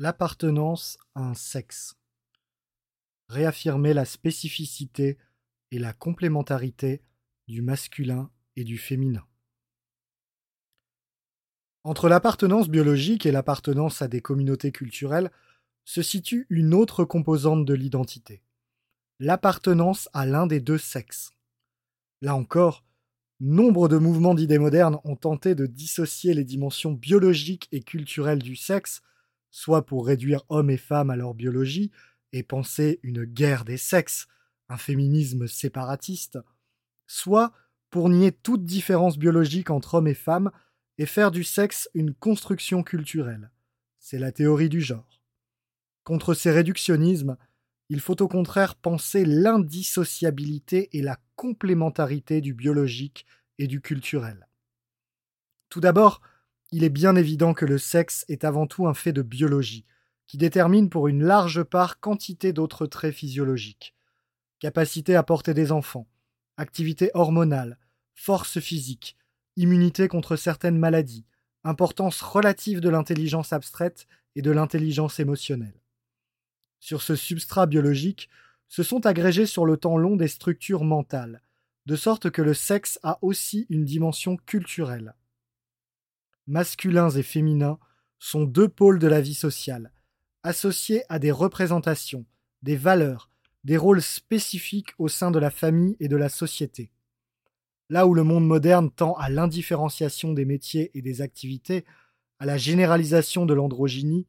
L'appartenance à un sexe. Réaffirmer la spécificité et la complémentarité du masculin et du féminin. Entre l'appartenance biologique et l'appartenance à des communautés culturelles se situe une autre composante de l'identité, l'appartenance à l'un des deux sexes. Là encore, nombre de mouvements d'idées modernes ont tenté de dissocier les dimensions biologiques et culturelles du sexe, soit pour réduire hommes et femmes à leur biologie et penser une guerre des sexes, un féminisme séparatiste, soit pour nier toute différence biologique entre hommes et femmes et faire du sexe une construction culturelle. C'est la théorie du genre. Contre ces réductionnismes, il faut au contraire penser l'indissociabilité et la complémentarité du biologique et du culturel. Tout d'abord, il est bien évident que le sexe est avant tout un fait de biologie, qui détermine pour une large part quantité d'autres traits physiologiques. Capacité à porter des enfants, activité hormonale, force physique, immunité contre certaines maladies, importance relative de l'intelligence abstraite et de l'intelligence émotionnelle. Sur ce substrat biologique se sont agrégées sur le temps long des structures mentales, de sorte que le sexe a aussi une dimension culturelle. Masculins et féminins sont deux pôles de la vie sociale, associés à des représentations, des valeurs, des rôles spécifiques au sein de la famille et de la société. Là où le monde moderne tend à l'indifférenciation des métiers et des activités, à la généralisation de l'androgynie,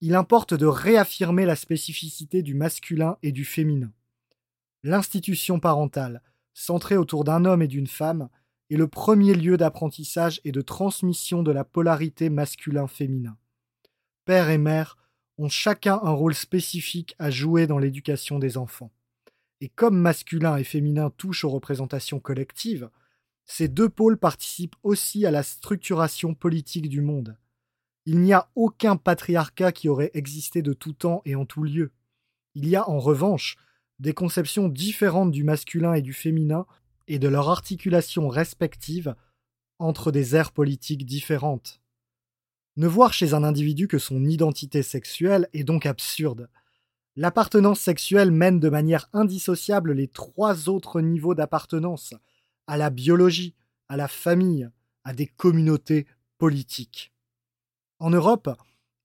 il importe de réaffirmer la spécificité du masculin et du féminin. L'institution parentale, centrée autour d'un homme et d'une femme, est le premier lieu d'apprentissage et de transmission de la polarité masculin-féminin. Père et mère ont chacun un rôle spécifique à jouer dans l'éducation des enfants. Et comme masculin et féminin touchent aux représentations collectives, ces deux pôles participent aussi à la structuration politique du monde. Il n'y a aucun patriarcat qui aurait existé de tout temps et en tout lieu. Il y a en revanche des conceptions différentes du masculin et du féminin et de leur articulation respective entre des aires politiques différentes. Ne voir chez un individu que son identité sexuelle est donc absurde. L'appartenance sexuelle mène de manière indissociable les trois autres niveaux d'appartenance, à la biologie, à la famille, à des communautés politiques. En Europe,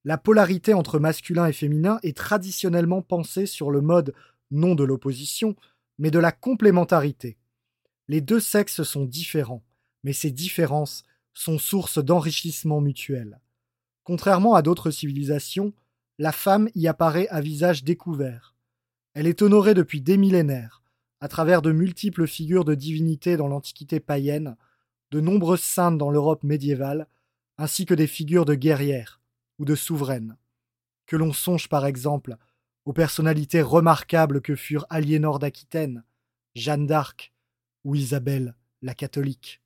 la polarité entre masculin et féminin est traditionnellement pensée sur le mode non de l'opposition, mais de la complémentarité. Les deux sexes sont différents, mais ces différences sont source d'enrichissement mutuel. Contrairement à d'autres civilisations, la femme y apparaît à visage découvert. Elle est honorée depuis des millénaires, à travers de multiples figures de divinités dans l'Antiquité païenne, de nombreuses saintes dans l'Europe médiévale, ainsi que des figures de guerrières ou de souveraines. Que l'on songe par exemple aux personnalités remarquables que furent Aliénor d'Aquitaine, Jeanne d'Arc ou Isabelle la catholique.